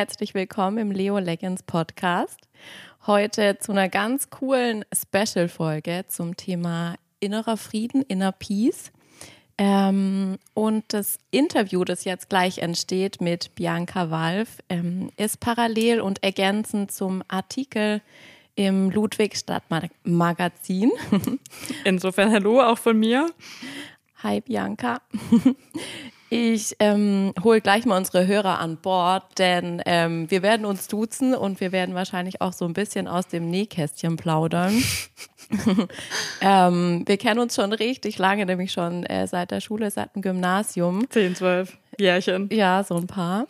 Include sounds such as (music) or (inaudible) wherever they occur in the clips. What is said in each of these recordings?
Herzlich willkommen im Leo Legends Podcast. Heute zu einer ganz coolen Special-Folge zum Thema innerer Frieden, inner Peace. Ähm, und das Interview, das jetzt gleich entsteht mit Bianca Walf, ähm, ist parallel und ergänzend zum Artikel im Ludwigstadt-Magazin. Insofern hallo auch von mir. Hi Bianca. Ich ähm, hole gleich mal unsere Hörer an Bord, denn ähm, wir werden uns duzen und wir werden wahrscheinlich auch so ein bisschen aus dem Nähkästchen plaudern. (laughs) ähm, wir kennen uns schon richtig lange, nämlich schon äh, seit der Schule, seit dem Gymnasium. Zehn, zwölf Jährchen. Ja, so ein paar.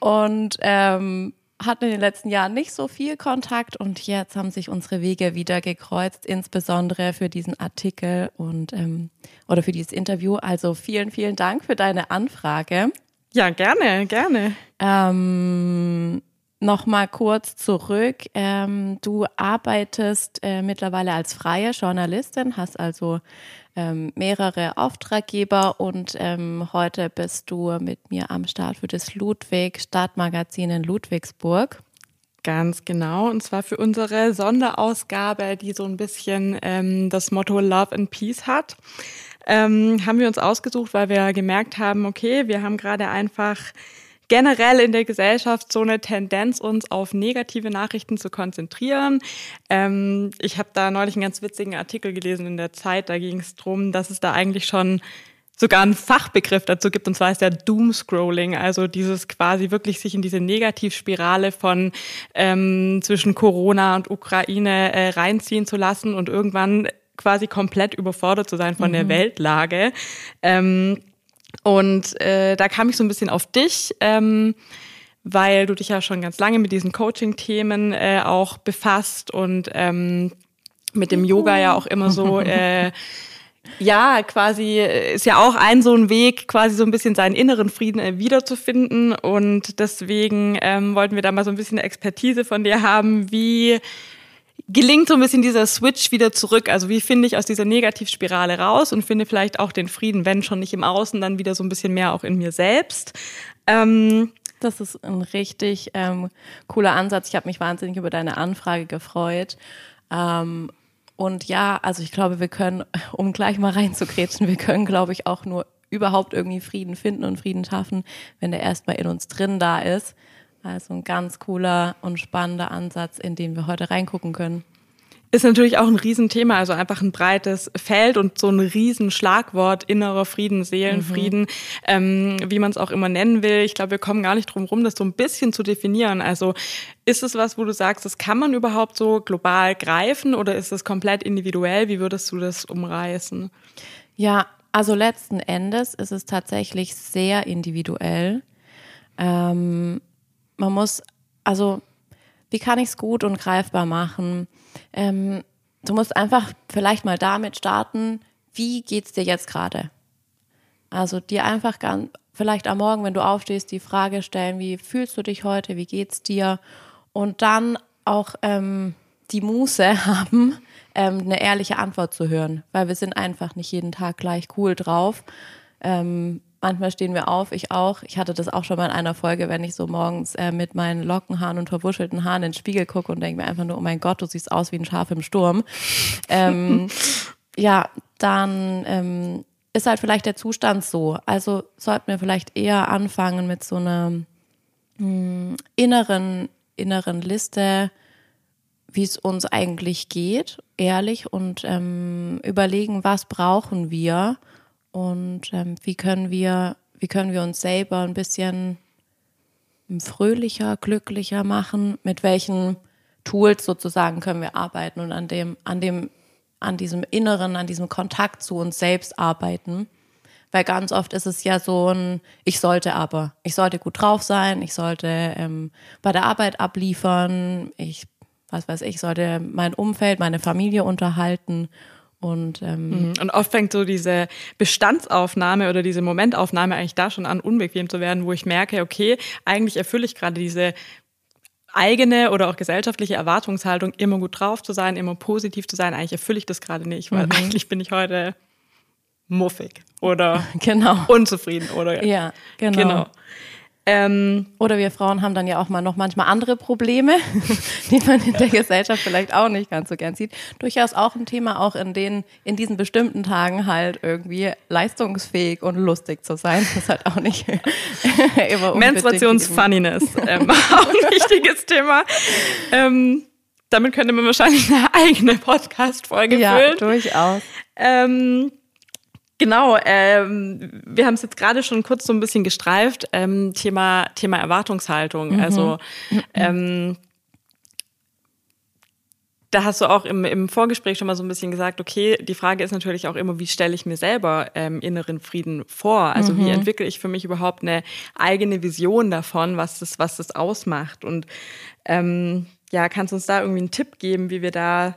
und ähm, hatten in den letzten Jahren nicht so viel Kontakt und jetzt haben sich unsere Wege wieder gekreuzt, insbesondere für diesen Artikel und ähm, oder für dieses Interview. Also vielen, vielen Dank für deine Anfrage. Ja, gerne, gerne. Ähm, Nochmal kurz zurück. Ähm, du arbeitest äh, mittlerweile als freie Journalistin, hast also ähm, mehrere Auftraggeber und ähm, heute bist du mit mir am Start für das Ludwig Stadtmagazin in Ludwigsburg. Ganz genau. Und zwar für unsere Sonderausgabe, die so ein bisschen ähm, das Motto Love and Peace hat. Ähm, haben wir uns ausgesucht, weil wir gemerkt haben, okay, wir haben gerade einfach generell in der Gesellschaft so eine Tendenz, uns auf negative Nachrichten zu konzentrieren. Ähm, ich habe da neulich einen ganz witzigen Artikel gelesen in der Zeit, da ging es darum, dass es da eigentlich schon sogar einen Fachbegriff dazu gibt, und zwar ist der Doomscrolling, also dieses quasi wirklich sich in diese Negativspirale von ähm, zwischen Corona und Ukraine äh, reinziehen zu lassen und irgendwann quasi komplett überfordert zu sein von mhm. der Weltlage. Ähm, und äh, da kam ich so ein bisschen auf dich, ähm, weil du dich ja schon ganz lange mit diesen Coaching-Themen äh, auch befasst und ähm, mit dem Yoga ja auch immer so. Äh, (laughs) ja, quasi äh, ist ja auch ein so ein Weg, quasi so ein bisschen seinen inneren Frieden äh, wiederzufinden. Und deswegen ähm, wollten wir da mal so ein bisschen Expertise von dir haben, wie gelingt so ein bisschen dieser Switch wieder zurück? Also wie finde ich aus dieser Negativspirale raus und finde vielleicht auch den Frieden, wenn schon nicht im Außen, dann wieder so ein bisschen mehr auch in mir selbst? Ähm, das ist ein richtig ähm, cooler Ansatz. Ich habe mich wahnsinnig über deine Anfrage gefreut. Ähm, und ja, also ich glaube, wir können, (laughs) um gleich mal reinzukretschen, wir können, glaube ich, auch nur überhaupt irgendwie Frieden finden und Frieden schaffen, wenn der erstmal in uns drin da ist. Also ein ganz cooler und spannender Ansatz, in den wir heute reingucken können. Ist natürlich auch ein Riesenthema, also einfach ein breites Feld und so ein Riesenschlagwort, innerer Frieden, Seelenfrieden, mhm. ähm, wie man es auch immer nennen will. Ich glaube, wir kommen gar nicht drum rum, das so ein bisschen zu definieren. Also ist es was, wo du sagst, das kann man überhaupt so global greifen oder ist es komplett individuell? Wie würdest du das umreißen? Ja, also letzten Endes ist es tatsächlich sehr individuell. Ähm, man muss, also, wie kann ich es gut und greifbar machen? Ähm, du musst einfach vielleicht mal damit starten, wie geht es dir jetzt gerade? Also dir einfach ganz, vielleicht am Morgen, wenn du aufstehst, die Frage stellen, wie fühlst du dich heute, wie geht's dir? Und dann auch ähm, die Muße (laughs) haben, ähm, eine ehrliche Antwort zu hören, weil wir sind einfach nicht jeden Tag gleich cool drauf. Ähm, Manchmal stehen wir auf, ich auch. Ich hatte das auch schon mal in einer Folge, wenn ich so morgens äh, mit meinen Lockenhaaren und verwuschelten Haaren in den Spiegel gucke und denke mir einfach nur, oh mein Gott, du siehst aus wie ein Schaf im Sturm. (laughs) ähm, ja, dann ähm, ist halt vielleicht der Zustand so. Also sollten wir vielleicht eher anfangen mit so einer mh, hm, inneren, inneren Liste, wie es uns eigentlich geht, ehrlich und ähm, überlegen, was brauchen wir und ähm, wie können wir, wie können wir uns selber ein bisschen fröhlicher, glücklicher machen, mit welchen Tools sozusagen können wir arbeiten und an dem, an dem, an diesem Inneren, an diesem Kontakt zu uns selbst arbeiten. Weil ganz oft ist es ja so ein, ich sollte aber, ich sollte gut drauf sein, ich sollte ähm, bei der Arbeit abliefern, ich, was weiß ich, sollte mein Umfeld, meine Familie unterhalten und, ähm, mhm. und oft fängt so diese Bestandsaufnahme oder diese Momentaufnahme eigentlich da schon an, unbequem zu werden, wo ich merke, okay, eigentlich erfülle ich gerade diese eigene oder auch gesellschaftliche Erwartungshaltung, immer gut drauf zu sein, immer positiv zu sein. Eigentlich erfülle ich das gerade nicht, weil mhm. eigentlich bin ich heute muffig oder (laughs) genau. unzufrieden oder ja, genau. genau. Ähm, Oder wir Frauen haben dann ja auch mal noch manchmal andere Probleme, (laughs) die man in der Gesellschaft vielleicht auch nicht ganz so gern sieht. Durchaus auch ein Thema, auch in den, in diesen bestimmten Tagen halt irgendwie leistungsfähig und lustig zu sein. Das ist halt auch nicht (laughs) immer Menstruationsfunniness, ähm, (laughs) auch ein wichtiges Thema. Ähm, damit könnte man wahrscheinlich eine eigene Podcast-Folge ja, füllen. Ja, durchaus. Ähm, Genau, ähm, wir haben es jetzt gerade schon kurz so ein bisschen gestreift, ähm, Thema, Thema Erwartungshaltung. Mhm. Also ähm, da hast du auch im, im Vorgespräch schon mal so ein bisschen gesagt, okay, die Frage ist natürlich auch immer, wie stelle ich mir selber ähm, inneren Frieden vor? Also mhm. wie entwickle ich für mich überhaupt eine eigene Vision davon, was das, was das ausmacht? Und ähm, ja, kannst du uns da irgendwie einen Tipp geben, wie wir da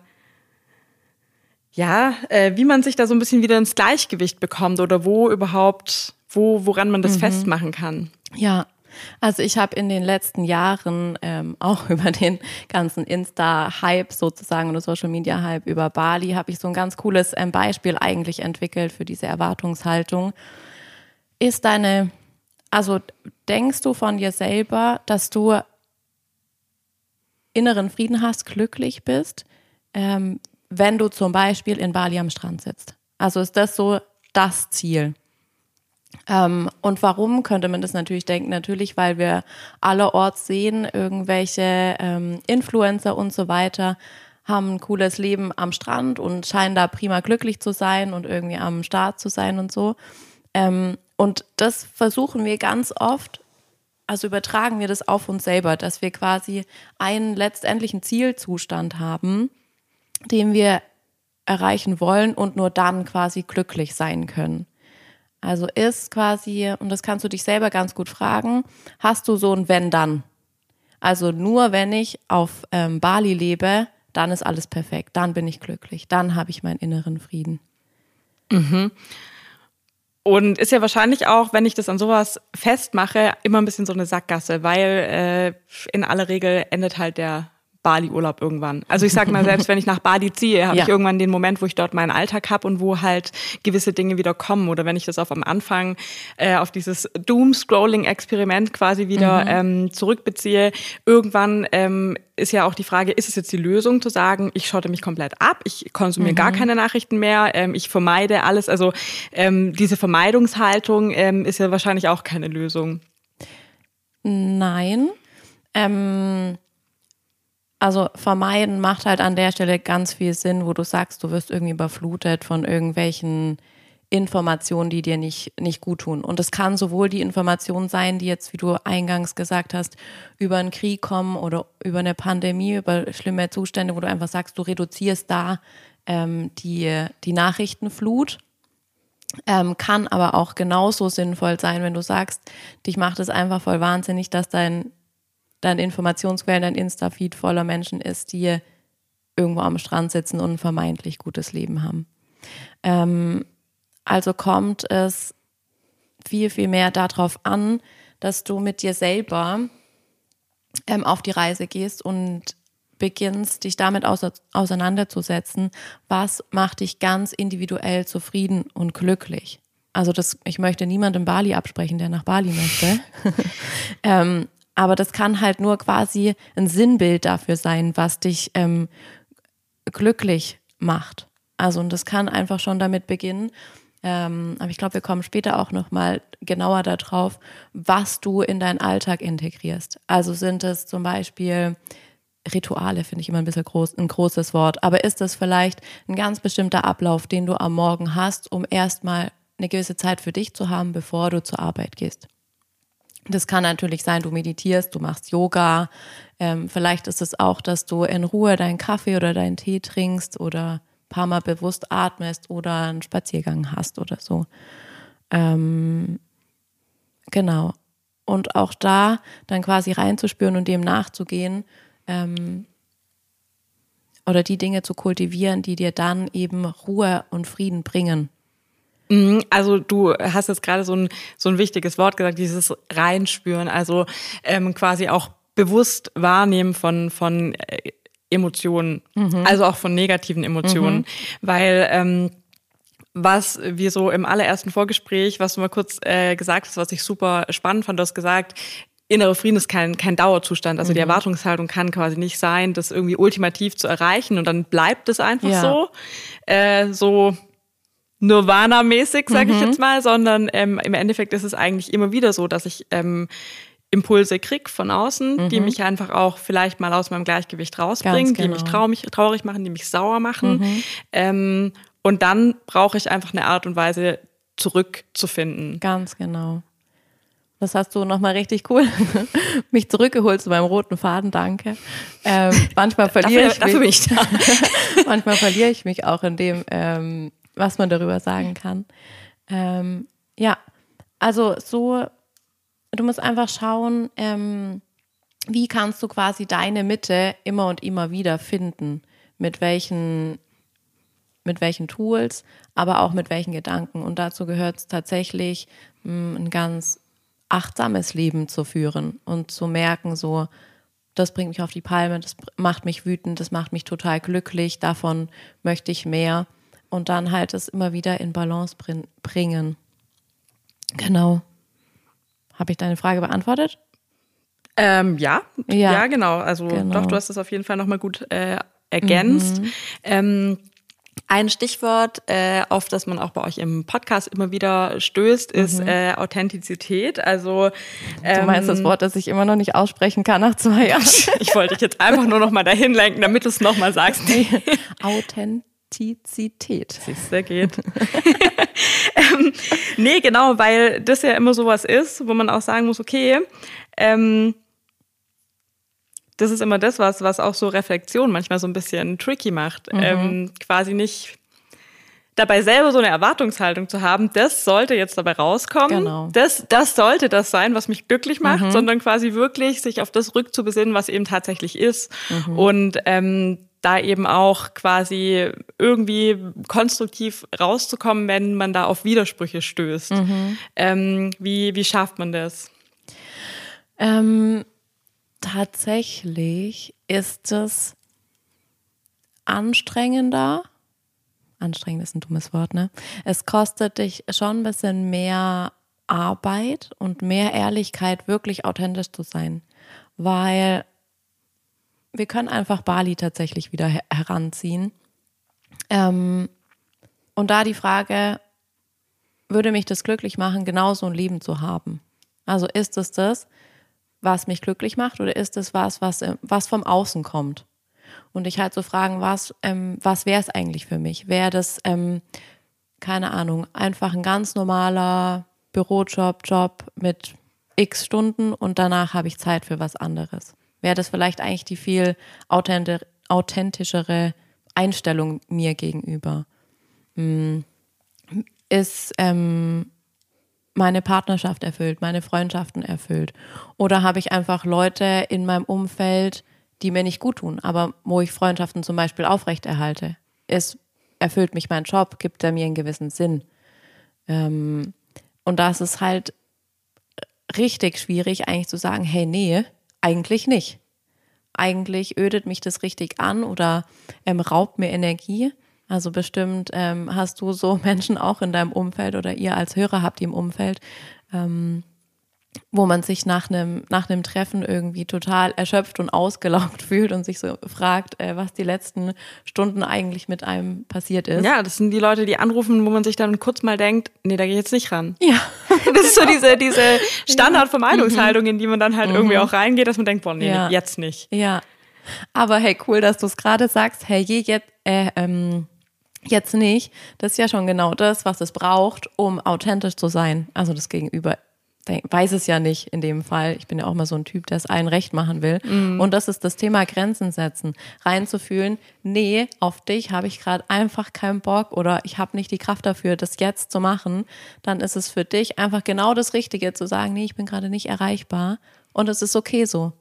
ja, äh, wie man sich da so ein bisschen wieder ins Gleichgewicht bekommt oder wo überhaupt, wo, woran man das mhm. festmachen kann. Ja, also ich habe in den letzten Jahren ähm, (laughs) auch über den ganzen Insta-Hype sozusagen oder Social-Media-Hype über Bali habe ich so ein ganz cooles ähm, Beispiel eigentlich entwickelt für diese Erwartungshaltung. Ist deine, also denkst du von dir selber, dass du inneren Frieden hast, glücklich bist? Ähm, wenn du zum Beispiel in Bali am Strand sitzt. Also ist das so das Ziel. Ähm, und warum könnte man das natürlich denken? Natürlich, weil wir allerorts sehen, irgendwelche ähm, Influencer und so weiter haben ein cooles Leben am Strand und scheinen da prima glücklich zu sein und irgendwie am Start zu sein und so. Ähm, und das versuchen wir ganz oft, also übertragen wir das auf uns selber, dass wir quasi einen letztendlichen Zielzustand haben, den wir erreichen wollen und nur dann quasi glücklich sein können. Also ist quasi, und das kannst du dich selber ganz gut fragen, hast du so ein Wenn-Dann? Also nur wenn ich auf ähm, Bali lebe, dann ist alles perfekt, dann bin ich glücklich, dann habe ich meinen inneren Frieden. Mhm. Und ist ja wahrscheinlich auch, wenn ich das an sowas festmache, immer ein bisschen so eine Sackgasse, weil äh, in aller Regel endet halt der Bali-Urlaub irgendwann. Also ich sag mal, selbst wenn ich nach Bali ziehe, habe (laughs) ja. ich irgendwann den Moment, wo ich dort meinen Alltag habe und wo halt gewisse Dinge wieder kommen. Oder wenn ich das auf am Anfang äh, auf dieses Doom-Scrolling-Experiment quasi wieder mhm. ähm, zurückbeziehe, irgendwann ähm, ist ja auch die Frage, ist es jetzt die Lösung zu sagen, ich schotte mich komplett ab, ich konsumiere mhm. gar keine Nachrichten mehr, ähm, ich vermeide alles. Also ähm, diese Vermeidungshaltung ähm, ist ja wahrscheinlich auch keine Lösung. Nein. Ähm also vermeiden macht halt an der Stelle ganz viel Sinn, wo du sagst, du wirst irgendwie überflutet von irgendwelchen Informationen, die dir nicht, nicht gut tun. Und es kann sowohl die Informationen sein, die jetzt, wie du eingangs gesagt hast, über einen Krieg kommen oder über eine Pandemie, über schlimme Zustände, wo du einfach sagst, du reduzierst da ähm, die, die Nachrichtenflut. Ähm, kann aber auch genauso sinnvoll sein, wenn du sagst, dich macht es einfach voll wahnsinnig, dass dein dein Informationsquellen, dein Insta-Feed voller Menschen ist, die irgendwo am Strand sitzen und ein vermeintlich gutes Leben haben. Ähm, also kommt es viel, viel mehr darauf an, dass du mit dir selber ähm, auf die Reise gehst und beginnst, dich damit auseinanderzusetzen, was macht dich ganz individuell zufrieden und glücklich. Also das, ich möchte niemandem Bali absprechen, der nach Bali möchte. (laughs) ähm, aber das kann halt nur quasi ein Sinnbild dafür sein, was dich ähm, glücklich macht. Also und das kann einfach schon damit beginnen. Ähm, aber ich glaube, wir kommen später auch noch mal genauer darauf, was du in deinen Alltag integrierst. Also sind es zum Beispiel Rituale, finde ich immer ein bisschen groß, ein großes Wort. Aber ist das vielleicht ein ganz bestimmter Ablauf, den du am Morgen hast, um erstmal eine gewisse Zeit für dich zu haben, bevor du zur Arbeit gehst? Das kann natürlich sein, du meditierst, du machst Yoga. Ähm, vielleicht ist es auch, dass du in Ruhe deinen Kaffee oder deinen Tee trinkst oder ein paar Mal bewusst atmest oder einen Spaziergang hast oder so. Ähm, genau. Und auch da dann quasi reinzuspüren und dem nachzugehen ähm, oder die Dinge zu kultivieren, die dir dann eben Ruhe und Frieden bringen. Mhm, also du hast jetzt gerade so ein, so ein wichtiges Wort gesagt, dieses Reinspüren, also ähm, quasi auch bewusst wahrnehmen von, von äh, Emotionen, mhm. also auch von negativen Emotionen, mhm. weil ähm, was wir so im allerersten Vorgespräch, was du mal kurz äh, gesagt hast, was ich super spannend fand, du hast gesagt, innere Frieden ist kein, kein Dauerzustand. Also mhm. die Erwartungshaltung kann quasi nicht sein, das irgendwie ultimativ zu erreichen und dann bleibt es einfach ja. so. Äh, so Nirvana-mäßig, sage mhm. ich jetzt mal, sondern ähm, im Endeffekt ist es eigentlich immer wieder so, dass ich ähm, Impulse krieg von außen, mhm. die mich einfach auch vielleicht mal aus meinem Gleichgewicht rausbringen, genau. die mich genau. traurig, traurig machen, die mich sauer machen. Mhm. Ähm, und dann brauche ich einfach eine Art und Weise, zurückzufinden. Ganz genau. Das hast du nochmal richtig cool (laughs) mich zurückgeholt zu meinem roten Faden, danke. Ähm, manchmal (laughs) verliere dafür, ich mich. Dafür ich manchmal verliere ich mich auch in dem, ähm, was man darüber sagen kann. Ähm, ja, also so Du musst einfach schauen, ähm, wie kannst du quasi deine Mitte immer und immer wieder finden, mit welchen, mit welchen Tools, aber auch mit welchen Gedanken. Und dazu gehört es tatsächlich, mh, hm, ein ganz achtsames Leben zu führen und zu merken, so, das bringt mich auf die Palme, das macht mich wütend, das macht mich total glücklich, davon möchte ich mehr. Und dann halt es immer wieder in Balance bringen. Genau. Habe ich deine Frage beantwortet? Ähm, ja. ja, ja, genau. Also genau. doch, du hast es auf jeden Fall nochmal gut äh, ergänzt. Mhm. Ähm, ein Stichwort, äh, auf das man auch bei euch im Podcast immer wieder stößt, ist mhm. äh, Authentizität. Also ähm, du meinst das Wort, das ich immer noch nicht aussprechen kann nach zwei Jahren. (laughs) ich wollte dich jetzt einfach nur noch mal dahin lenken, damit du es noch mal sagst. (laughs) Authentizität. Authentizität. Siehste, geht. (laughs) ähm, nee, genau, weil das ja immer sowas ist, wo man auch sagen muss, okay, ähm, das ist immer das, was, was auch so Reflexion manchmal so ein bisschen tricky macht. Mhm. Ähm, quasi nicht dabei selber so eine Erwartungshaltung zu haben, das sollte jetzt dabei rauskommen. Genau. Das, das sollte das sein, was mich glücklich macht, mhm. sondern quasi wirklich sich auf das rückzubesinnen, was eben tatsächlich ist. Mhm. Und ähm, da eben auch quasi irgendwie konstruktiv rauszukommen, wenn man da auf Widersprüche stößt. Mhm. Ähm, wie, wie schafft man das? Ähm, tatsächlich ist es anstrengender. Anstrengend ist ein dummes Wort, ne? Es kostet dich schon ein bisschen mehr Arbeit und mehr Ehrlichkeit, wirklich authentisch zu sein. Weil wir können einfach Bali tatsächlich wieder her heranziehen. Ähm, und da die Frage, würde mich das glücklich machen, genau so ein Leben zu haben? Also ist es das, was mich glücklich macht oder ist es was, was, äh, was vom Außen kommt? Und ich halt so fragen, was, ähm, was wäre es eigentlich für mich? Wäre das, ähm, keine Ahnung, einfach ein ganz normaler Bürojob, Job mit x Stunden und danach habe ich Zeit für was anderes? Wäre das vielleicht eigentlich die viel authentischere Einstellung mir gegenüber. Hm. Ist ähm, meine Partnerschaft erfüllt, meine Freundschaften erfüllt? Oder habe ich einfach Leute in meinem Umfeld, die mir nicht gut tun, aber wo ich Freundschaften zum Beispiel aufrechterhalte? Ist, erfüllt mich mein Job? Gibt er mir einen gewissen Sinn? Ähm, und da ist es halt richtig schwierig, eigentlich zu sagen, hey, nee, eigentlich nicht. Eigentlich ödet mich das richtig an oder ähm, raubt mir Energie. Also bestimmt ähm, hast du so (laughs) Menschen auch in deinem Umfeld oder ihr als Hörer habt ihr im Umfeld, ähm, wo man sich nach einem nach einem Treffen irgendwie total erschöpft und ausgelaugt (laughs) fühlt und sich so fragt, äh, was die letzten Stunden eigentlich mit einem passiert ist. Ja, das sind die Leute, die anrufen, wo man sich dann kurz mal denkt, nee, da gehe ich jetzt nicht ran. Ja. (laughs) Das ist so diese diese Standardvermeidungshaltung, in die man dann halt mhm. irgendwie auch reingeht, dass man denkt, boah, nee, ja. jetzt nicht. Ja. Aber hey, cool, dass du es gerade sagst. Hey, je jetzt äh, ähm, jetzt nicht. Das ist ja schon genau das, was es braucht, um authentisch zu sein. Also das Gegenüber weiß es ja nicht in dem Fall. Ich bin ja auch mal so ein Typ, der es allen recht machen will. Mm. Und das ist das Thema Grenzen setzen. Reinzufühlen, nee, auf dich habe ich gerade einfach keinen Bock oder ich habe nicht die Kraft dafür, das jetzt zu machen. Dann ist es für dich einfach genau das Richtige zu sagen, nee, ich bin gerade nicht erreichbar. Und es ist okay so.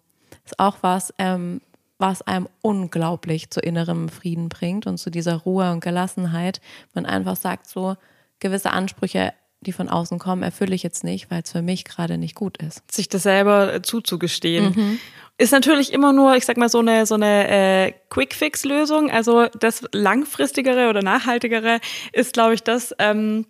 Ist auch was, ähm, was einem unglaublich zu innerem Frieden bringt und zu dieser Ruhe und Gelassenheit. Man einfach sagt so, gewisse Ansprüche die von außen kommen, erfülle ich jetzt nicht, weil es für mich gerade nicht gut ist. Sich das selber zuzugestehen. Mhm. Ist natürlich immer nur, ich sag mal, so eine, so eine äh, Quick-Fix-Lösung. Also das langfristigere oder nachhaltigere ist, glaube ich, das, ähm,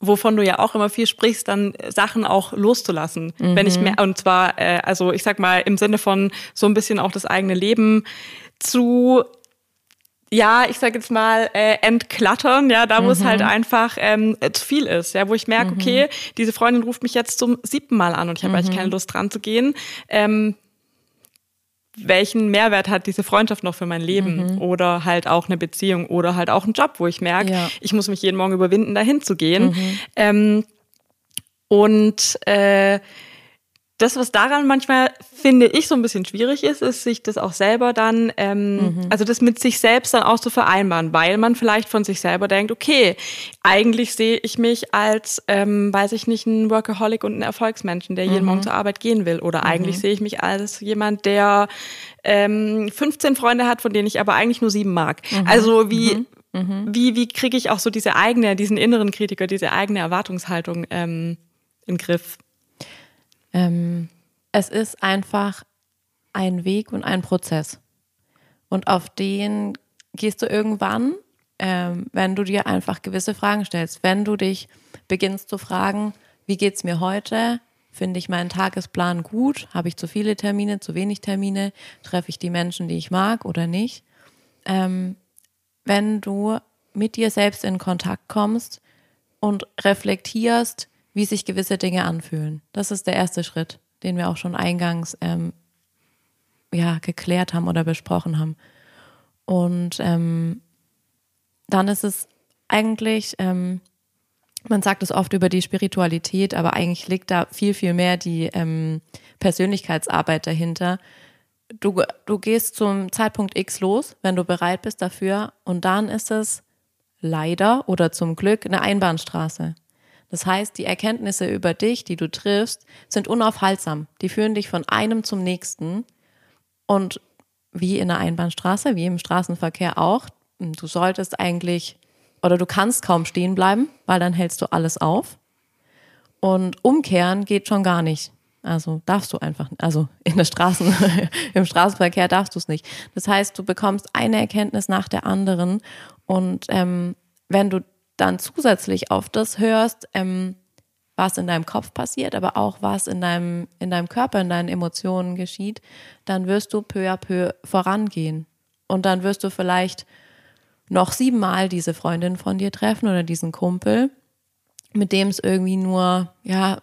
wovon du ja auch immer viel sprichst, dann Sachen auch loszulassen. Mhm. Wenn ich mehr, und zwar, äh, also ich sag mal, im Sinne von so ein bisschen auch das eigene Leben zu ja, ich sag jetzt mal, äh, entklattern, ja, da wo mhm. es halt einfach ähm, zu viel ist, ja, wo ich merke, mhm. okay, diese Freundin ruft mich jetzt zum siebten Mal an und ich habe mhm. eigentlich keine Lust dran zu gehen. Ähm, welchen Mehrwert hat diese Freundschaft noch für mein Leben mhm. oder halt auch eine Beziehung oder halt auch ein Job, wo ich merke, ja. ich muss mich jeden Morgen überwinden, dahin zu gehen. Mhm. Ähm, und äh, das, was daran manchmal, finde ich, so ein bisschen schwierig ist, ist, sich das auch selber dann, ähm, mhm. also das mit sich selbst dann auch zu vereinbaren, weil man vielleicht von sich selber denkt, okay, eigentlich sehe ich mich als, ähm, weiß ich nicht, ein Workaholic und ein Erfolgsmenschen, der jeden mhm. Morgen zur Arbeit gehen will. Oder mhm. eigentlich sehe ich mich als jemand, der ähm, 15 Freunde hat, von denen ich aber eigentlich nur sieben mag. Mhm. Also wie, mhm. Wie, wie kriege ich auch so diese eigene, diesen inneren Kritiker, diese eigene Erwartungshaltung ähm, in den Griff? Ähm, es ist einfach ein Weg und ein Prozess. Und auf den gehst du irgendwann, ähm, wenn du dir einfach gewisse Fragen stellst. Wenn du dich beginnst zu fragen, wie geht es mir heute? Finde ich meinen Tagesplan gut? Habe ich zu viele Termine, zu wenig Termine? Treffe ich die Menschen, die ich mag oder nicht? Ähm, wenn du mit dir selbst in Kontakt kommst und reflektierst, wie sich gewisse Dinge anfühlen. Das ist der erste Schritt, den wir auch schon eingangs ähm, ja, geklärt haben oder besprochen haben. Und ähm, dann ist es eigentlich, ähm, man sagt es oft über die Spiritualität, aber eigentlich liegt da viel, viel mehr die ähm, Persönlichkeitsarbeit dahinter. Du, du gehst zum Zeitpunkt X los, wenn du bereit bist dafür, und dann ist es leider oder zum Glück eine Einbahnstraße. Das heißt, die Erkenntnisse über dich, die du triffst, sind unaufhaltsam. Die führen dich von einem zum nächsten. Und wie in der Einbahnstraße, wie im Straßenverkehr auch, du solltest eigentlich oder du kannst kaum stehen bleiben, weil dann hältst du alles auf. Und umkehren geht schon gar nicht. Also darfst du einfach, also in der Straßen, (laughs) im Straßenverkehr darfst du es nicht. Das heißt, du bekommst eine Erkenntnis nach der anderen und ähm, wenn du dann zusätzlich auf das hörst, ähm, was in deinem Kopf passiert, aber auch was in deinem, in deinem Körper, in deinen Emotionen geschieht, dann wirst du peu à peu vorangehen. Und dann wirst du vielleicht noch siebenmal diese Freundin von dir treffen oder diesen Kumpel, mit dem es irgendwie nur, ja,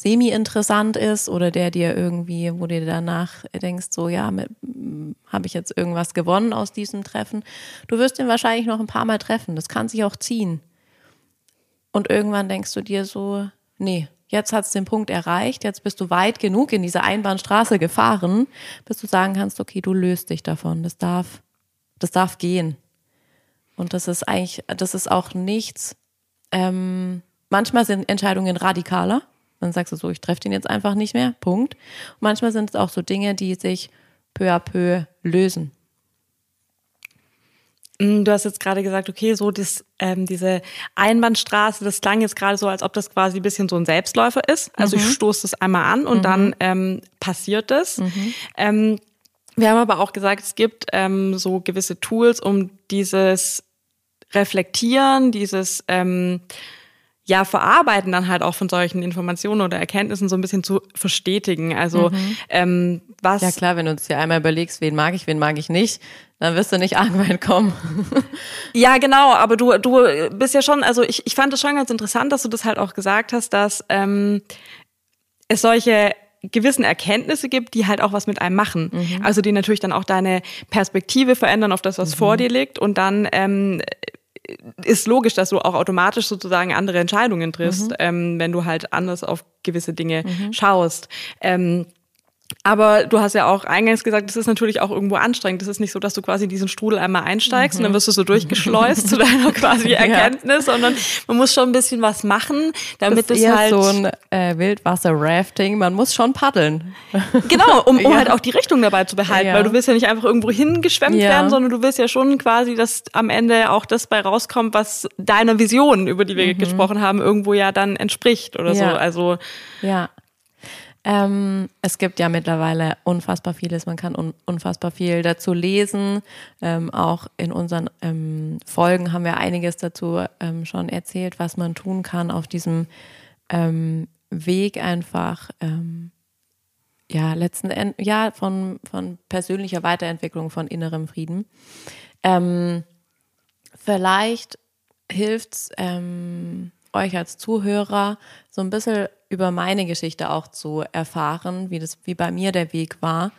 semi-interessant ist oder der dir irgendwie, wo dir danach denkst, so ja, habe ich jetzt irgendwas gewonnen aus diesem Treffen. Du wirst ihn wahrscheinlich noch ein paar Mal treffen. Das kann sich auch ziehen. Und irgendwann denkst du dir so, nee, jetzt hat es den Punkt erreicht, jetzt bist du weit genug in diese Einbahnstraße gefahren, bis du sagen kannst, okay, du löst dich davon. Das darf, das darf gehen. Und das ist eigentlich, das ist auch nichts. Ähm, manchmal sind Entscheidungen radikaler dann sagst du so, ich treffe den jetzt einfach nicht mehr. Punkt. Und manchmal sind es auch so Dinge, die sich peu à peu lösen. Mm, du hast jetzt gerade gesagt, okay, so das, ähm, diese Einbahnstraße, das klang jetzt gerade so, als ob das quasi ein bisschen so ein Selbstläufer ist. Also mhm. ich stoße das einmal an und mhm. dann ähm, passiert das. Mhm. Ähm, wir haben aber auch gesagt, es gibt ähm, so gewisse Tools, um dieses Reflektieren, dieses ähm, ja, Verarbeiten dann halt auch von solchen Informationen oder Erkenntnissen so ein bisschen zu verstetigen. Also mhm. ähm, was. Ja klar, wenn du uns hier einmal überlegst, wen mag ich, wen mag ich nicht, dann wirst du nicht arg weit kommen. (laughs) ja, genau, aber du, du bist ja schon, also ich, ich fand es schon ganz interessant, dass du das halt auch gesagt hast, dass ähm, es solche gewissen Erkenntnisse gibt, die halt auch was mit einem machen. Mhm. Also die natürlich dann auch deine Perspektive verändern auf das, was mhm. vor dir liegt und dann ähm, ist logisch, dass du auch automatisch sozusagen andere Entscheidungen triffst, mhm. ähm, wenn du halt anders auf gewisse Dinge mhm. schaust. Ähm, Aber du hast ja auch eingangs gesagt, das ist natürlich auch irgendwo anstrengend. Das ist nicht so, dass du quasi in diesen Strudel einmal einsteigst mhm. und dann wirst du so durchgeschleust zu deiner (laughs) quasi Erkenntnis, ja. sondern man muss schon ein bisschen was machen, damit das es halt so ein äh, Wildwasser-Rafting. Man muss schon paddeln. (laughs) Genau, um, um ja. halt auch die Richtung dabei zu behalten, ja. weil du willst ja nicht einfach irgendwo hingeschwemmt werden, sondern du willst ja schon quasi, dass am Ende auch das bei rauskommt, was deiner Vision, über die wir mhm. gesprochen haben, irgendwo ja dann entspricht oder so. Also ja. Ähm, es gibt ja mittlerweile unfassbar vieles. Man kann un unfassbar viel dazu lesen. Ähm, auch in unseren ähm, Folgen haben wir einiges dazu ähm, schon erzählt, was man tun kann auf diesem ähm, Weg einfach. Ähm, ja, letzten Endes, ja, von, von persönlicher Weiterentwicklung, von innerem Frieden. vielleicht hilft es euch als Zuhörer so ein bisschen über meine Geschichte auch zu erfahren, wie das, wie bei mir der Weg war.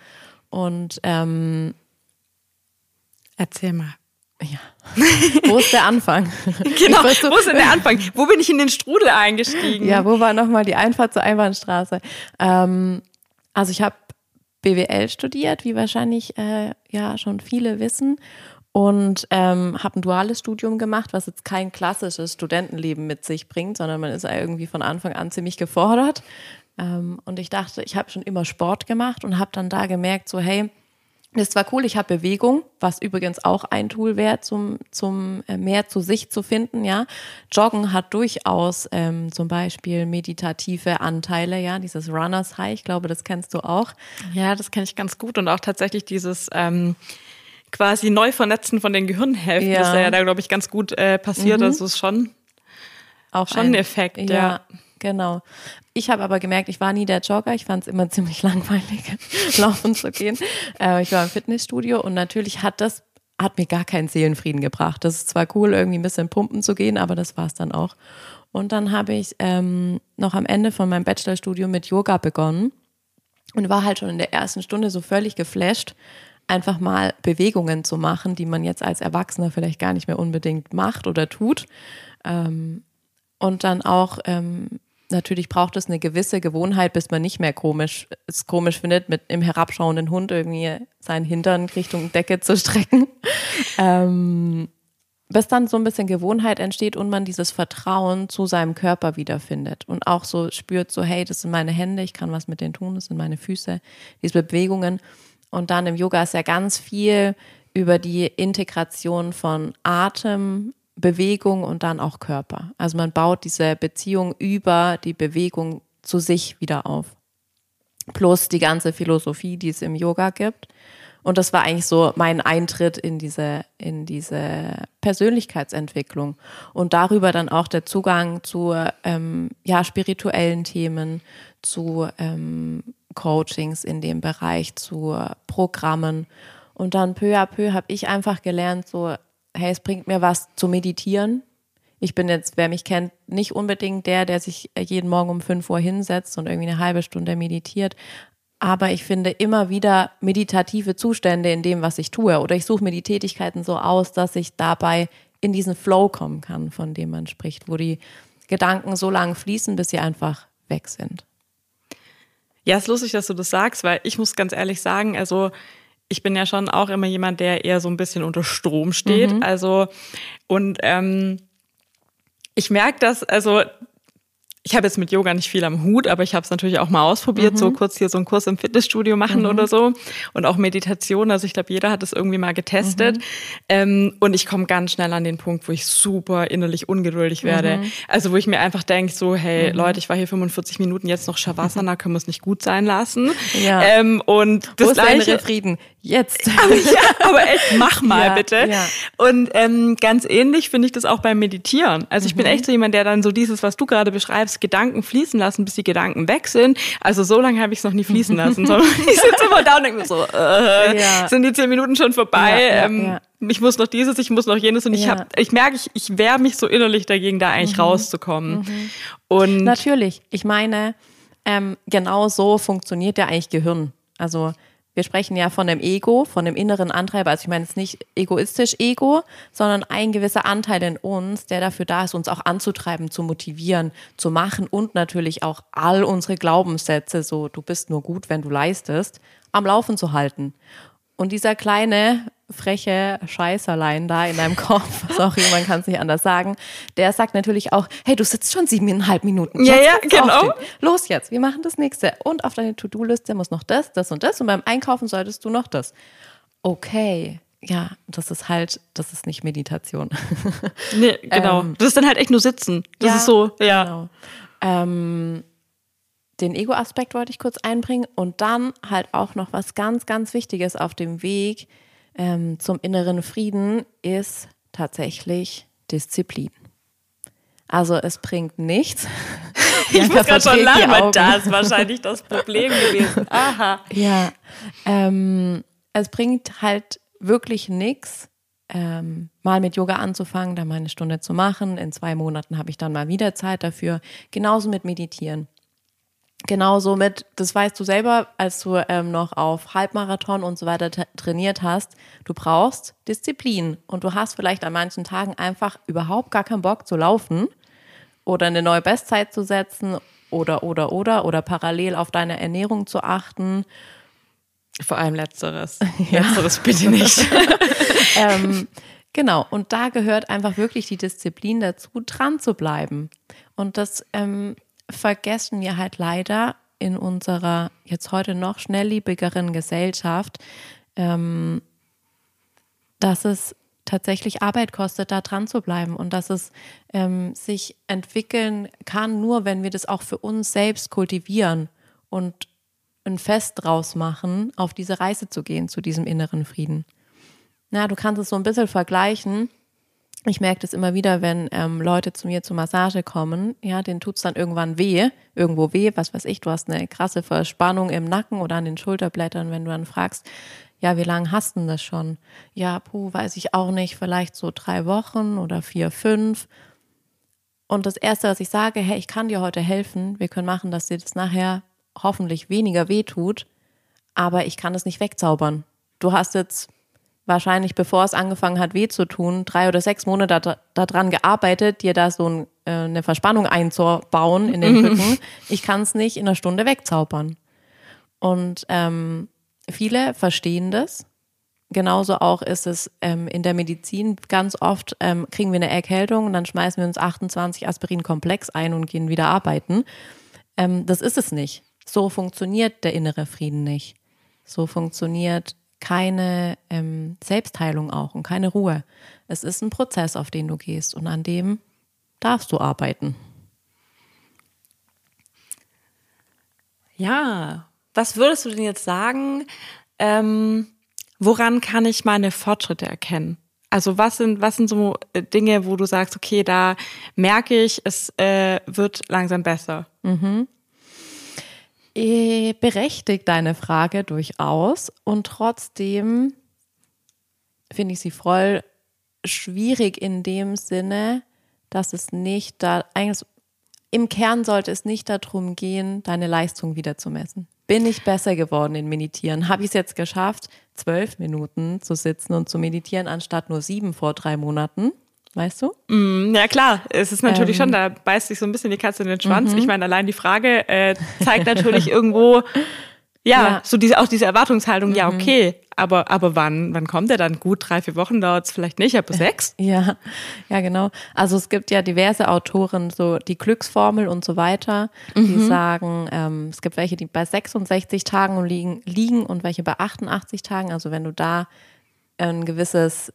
Und ähm, erzähl mal. Ja. (laughs) Wo ist der Anfang? (laughs) genau, wo ist denn der Anfang? Wo bin ich in den Strudel eingestiegen? Ja, wo war nochmal die Einfahrt zur Einbahnstraße? Ähm, also ich habe BWL studiert, wie wahrscheinlich äh, ja schon viele wissen und ähm, habe ein duales Studium gemacht, was jetzt kein klassisches Studentenleben mit sich bringt, sondern man ist irgendwie von Anfang an ziemlich gefordert. Ähm, und ich dachte, ich habe schon immer Sport gemacht und habe dann da gemerkt, so hey, das ist zwar cool, ich habe Bewegung, was übrigens auch ein Tool wäre, zum, zum äh, mehr zu sich zu finden, ja. Joggen hat durchaus ähm, zum Beispiel meditative Anteile, ja, dieses Runners High, ich glaube, das kennst du auch. Ja, das kenne ich ganz gut und auch tatsächlich dieses ähm, quasi Neuvernetzen von den Gehirnhälften. Ja. Das ist ja da, glaube ich, ganz gut äh, passiert. Mhm. Also ist schon, auch schon ein, Effekt. Ja, ja. genau. Ich habe aber gemerkt, ich war nie der Jogger. Ich fand es immer (laughs) ziemlich langweilig, (laughs) laufen zu gehen. Äh, ich war im Fitnessstudio und natürlich hat das hat mir gar keinen Seelenfrieden gebracht. Das ist zwar cool, irgendwie ein bisschen pumpen zu gehen, aber das war es dann auch. Und dann habe ich ähm, noch am Ende von meinem Bachelorstudium mit Yoga begonnen und war halt schon in der ersten Stunde so völlig geflasht, einfach mal Bewegungen zu machen, die man jetzt als Erwachsener vielleicht gar nicht mehr unbedingt macht oder tut. Ähm, und dann auch, ähm, natürlich braucht es eine gewisse Gewohnheit, bis man nicht mehr komisch, es komisch findet, mit im herabschauenden Hund irgendwie seinen Hintern Richtung Decke zu strecken. (laughs) ähm, bis dann so ein bisschen Gewohnheit entsteht und man dieses Vertrauen zu seinem Körper wiederfindet und auch so spürt, so hey, das sind meine Hände, ich kann was mit denen tun, das sind meine Füße, diese Bewegungen und dann im Yoga ist ja ganz viel über die Integration von Atem, Bewegung und dann auch Körper. Also man baut diese Beziehung über die Bewegung zu sich wieder auf. Plus die ganze Philosophie, die es im Yoga gibt. Und das war eigentlich so mein Eintritt in diese, in diese Persönlichkeitsentwicklung. Und darüber dann auch der Zugang zu ähm, ja, spirituellen Themen, zu ähm, Coachings in dem Bereich, zu Programmen. Und dann peu à peu habe ich einfach gelernt, so, hey, es bringt mir was zu meditieren. Ich bin jetzt, wer mich kennt, nicht unbedingt der, der sich jeden Morgen um 5 Uhr hinsetzt und irgendwie eine halbe Stunde meditiert. Aber ich finde immer wieder meditative Zustände in dem, was ich tue. Oder ich suche mir die Tätigkeiten so aus, dass ich dabei in diesen Flow kommen kann, von dem man spricht, wo die Gedanken so lang fließen, bis sie einfach weg sind. Ja, es ist lustig, dass du das sagst, weil ich muss ganz ehrlich sagen, also ich bin ja schon auch immer jemand, der eher so ein bisschen unter Strom steht. Mhm. Also und ähm, ich merke das, also ich habe jetzt mit Yoga nicht viel am Hut, aber ich habe es natürlich auch mal ausprobiert, mhm. so kurz hier so einen Kurs im Fitnessstudio machen mhm. oder so und auch Meditation. Also ich glaube, jeder hat es irgendwie mal getestet. Mhm. Ähm, und ich komme ganz schnell an den Punkt, wo ich super innerlich ungeduldig werde. Mhm. Also wo ich mir einfach denke, so, hey mhm. Leute, ich war hier 45 Minuten, jetzt noch Shavasana, (laughs) können wir es nicht gut sein lassen. Ja. Ähm, und das wo ist gleiche, Frieden? Jetzt. (laughs) Aber, ja, aber echt, mach mal ja, bitte. Ja. Und ähm, ganz ähnlich finde ich das auch beim Meditieren. Also ich bin mhm. echt so jemand, der dann so dieses, was du gerade beschreibst, Gedanken fließen lassen, bis die Gedanken weg sind. Also so lange habe ich es noch nie fließen (laughs) lassen, sondern ich sitze immer da und denke mir so, äh, ja. sind die zehn Minuten schon vorbei? Ähm, ich muss noch dieses, ich muss noch jenes und ich habe, ich merke, ich, ich wehre mich so innerlich dagegen, da eigentlich mhm. rauszukommen. Mhm. Und natürlich, ich meine, ähm, genau so funktioniert ja eigentlich Gehirn. Also Wir sprechen ja von dem Ego, von dem inneren Antreiber. Also ich meine, ist nicht egoistisch Ego, sondern ein gewisser Anteil in uns, der dafür da ist, uns auch anzutreiben, zu motivieren, zu machen und natürlich auch all unsere Glaubenssätze, so du bist nur gut, wenn du leistest, am Laufen zu halten. Und dieser kleine, freche Scheißerlein da in deinem Kopf, (laughs) sorry, man kann es nicht anders sagen, der sagt natürlich auch, hey, du sitzt schon siebeneinhalb Minuten. Ja, ja, genau. Aufstehen. Los jetzt, wir machen das nächste. Und auf deine To-Do-Liste muss noch das, das und das. Und beim Einkaufen solltest du noch das. Okay. Ja, das ist halt, das ist nicht Meditation. (laughs) Nee, genau. Ähm, das ist dann halt echt nur sitzen. Das ja, ist so, ja. Genau. Ähm, den Ego-Aspekt wollte ich kurz einbringen und dann halt auch noch was ganz, ganz Wichtiges auf dem Weg ähm, zum inneren Frieden ist tatsächlich Disziplin. Also es bringt nichts. (laughs) Ich muss gerade schon lachen, weil da ist wahrscheinlich das Problem gewesen. (laughs) Aha. Ja, ähm, es bringt halt wirklich nichts, ähm, mal mit Yoga anzufangen, dann mal eine Stunde zu machen. In zwei Monaten habe ich dann mal wieder Zeit dafür. Genauso mit Meditieren. Genauso mit, das weißt du selber, als du ähm, noch auf Halbmarathon und so weiter tra- trainiert hast, du brauchst Disziplin und du hast vielleicht an manchen Tagen einfach überhaupt gar keinen Bock zu laufen oder eine neue Bestzeit zu setzen oder, oder, oder, oder parallel auf deine Ernährung zu achten Vor allem Letzteres. (laughs) Letzteres bitte nicht. (laughs) (laughs) ähm, genau, und da gehört einfach wirklich die Disziplin dazu, dran zu bleiben. Und das ähm, vergessen wir halt leider in unserer jetzt heute noch schnelllebigeren Gesellschaft, ähm, dass es tatsächlich Arbeit kostet, da dran zu bleiben und dass es ähm, sich entwickeln kann, nur wenn wir das auch für uns selbst kultivieren und ein Fest draus machen, auf diese Reise zu gehen, zu diesem inneren Frieden. Na, du kannst es so ein bisschen vergleichen. Ich merke das immer wieder, wenn ähm, Leute zu mir zur Massage kommen, ja, denen tut's dann irgendwann weh, irgendwo weh, was weiß ich, du hast eine krasse Verspannung im Nacken oder an den Schulterblättern, wenn du dann fragst, ja, wie lange hast du das schon? Ja, puh, weiß ich auch nicht, vielleicht so drei Wochen oder vier, fünf. Und das Erste, was ich sage, hey, ich kann dir heute helfen, wir können machen, dass dir das nachher hoffentlich weniger weh tut, aber ich kann es nicht wegzaubern. Du hast jetzt wahrscheinlich, bevor es angefangen hat, weh zu tun, drei oder sechs Monate da- daran gearbeitet, dir da so ein, äh, eine Verspannung einzubauen in den Rücken. Ich kann es nicht in einer Stunde wegzaubern. Und ähm, viele verstehen das. Genauso auch ist es ähm, in der Medizin ganz oft, ähm, kriegen wir eine Erkältung und dann schmeißen wir uns 28 Aspirin-Komplex ein und gehen wieder arbeiten. Ähm, das ist es nicht. So funktioniert der innere Frieden nicht. So funktioniert keine ähm, Selbstheilung auch und keine Ruhe. Es ist ein Prozess, auf den du gehst und an dem darfst du arbeiten. Ja, was würdest du denn jetzt sagen? Ähm, woran kann ich meine Fortschritte erkennen? Also was sind was sind so äh, Dinge, wo du sagst, okay, da merke ich, es äh, wird langsam besser. Eh, Berechtigt deine Frage durchaus und trotzdem finde ich sie voll schwierig in dem Sinne, dass es nicht da, eigentlich, im Kern sollte es nicht darum gehen, deine Leistung wieder zu messen. Bin ich besser geworden in Meditieren? Habe ich es jetzt geschafft, zwölf Minuten zu sitzen und zu meditieren, anstatt nur sieben vor drei Monaten? Weißt du? Mm, Ja klar, es ist natürlich Ähm. schon, da beißt sich so ein bisschen die Katze in den Schwanz. Ich meine, allein die Frage äh, zeigt natürlich (laughs) irgendwo, ja, Ja. so diese auch diese Erwartungshaltung, ja, okay, aber, aber wann, wann kommt er dann? Gut, drei, vier Wochen dauert es vielleicht nicht, aber sechs? Ja, ja, genau. Also es gibt ja diverse Autoren, so die Glücksformel und so weiter, die sagen, ähm, es gibt welche, die bei 66 Tagen liegen, liegen und welche bei 88 Tagen. Also wenn du da ein gewisses